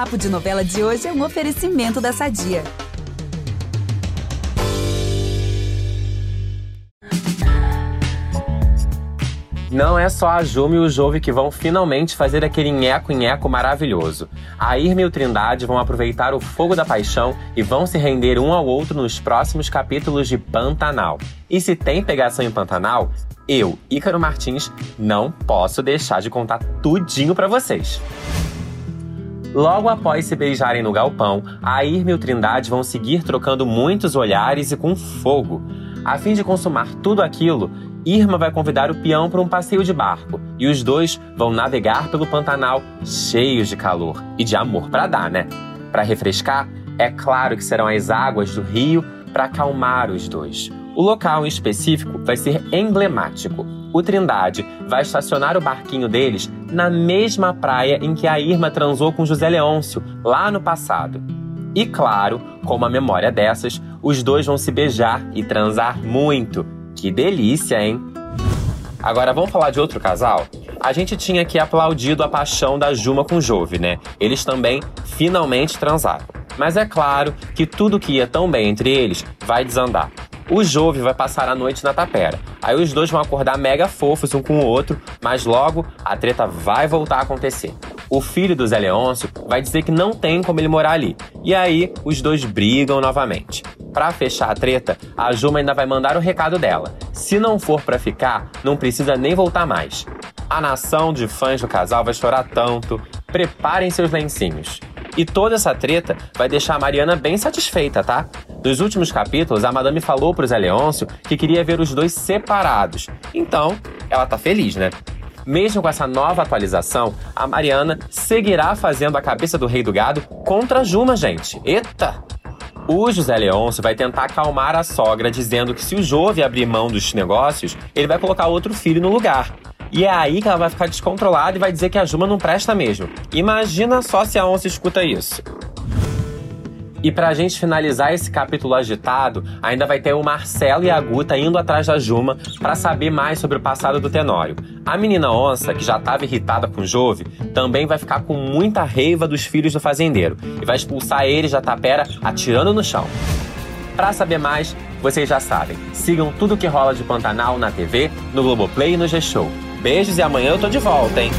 Papo de Novela de hoje é um oferecimento da Sadia. Não é só a Juma e o Jove que vão finalmente fazer aquele nheco-nheco maravilhoso. A Irma e o Trindade vão aproveitar o fogo da paixão e vão se render um ao outro nos próximos capítulos de Pantanal. E se tem pegação em Pantanal, eu, Ícaro Martins, não posso deixar de contar tudinho para vocês. Logo após se beijarem no galpão, a Irma e o Trindade vão seguir trocando muitos olhares e com fogo. A fim de consumar tudo aquilo, Irma vai convidar o peão para um passeio de barco e os dois vão navegar pelo Pantanal cheios de calor e de amor para dar, né? Para refrescar, é claro que serão as águas do rio para acalmar os dois. O local em específico vai ser emblemático. O Trindade vai estacionar o barquinho deles na mesma praia em que a Irma transou com José Leôncio, lá no passado. E claro, com uma memória dessas, os dois vão se beijar e transar muito, que delícia, hein? Agora vamos falar de outro casal? A gente tinha aqui aplaudido a paixão da Juma com Jove, né? Eles também finalmente transaram. Mas é claro que tudo que ia tão bem entre eles vai desandar. O Jove vai passar a noite na tapera. Aí os dois vão acordar mega fofos um com o outro, mas logo a treta vai voltar a acontecer. O filho do Zé Leôncio vai dizer que não tem como ele morar ali. E aí os dois brigam novamente. Para fechar a treta, a Juma ainda vai mandar o recado dela. Se não for para ficar, não precisa nem voltar mais. A nação de fãs do casal vai chorar tanto. Preparem seus lencinhos. E toda essa treta vai deixar a Mariana bem satisfeita, tá? Nos últimos capítulos, a Madame falou pro Zé Leôncio que queria ver os dois separados. Então, ela tá feliz, né? Mesmo com essa nova atualização, a Mariana seguirá fazendo a cabeça do rei do gado contra a Juma, gente. Eita! O José Leôncio vai tentar acalmar a sogra, dizendo que se o Jove abrir mão dos negócios, ele vai colocar outro filho no lugar. E é aí que ela vai ficar descontrolada e vai dizer que a Juma não presta mesmo. Imagina só se a onça escuta isso. E pra gente finalizar esse capítulo agitado, ainda vai ter o Marcelo e a Guta indo atrás da Juma para saber mais sobre o passado do Tenório. A menina onça, que já estava irritada com Jove, também vai ficar com muita raiva dos filhos do fazendeiro e vai expulsar eles da tapera atirando no chão. Para saber mais, vocês já sabem. Sigam tudo que rola de Pantanal na TV, no Globoplay e no G-Show. Beijos e amanhã eu tô de volta, hein?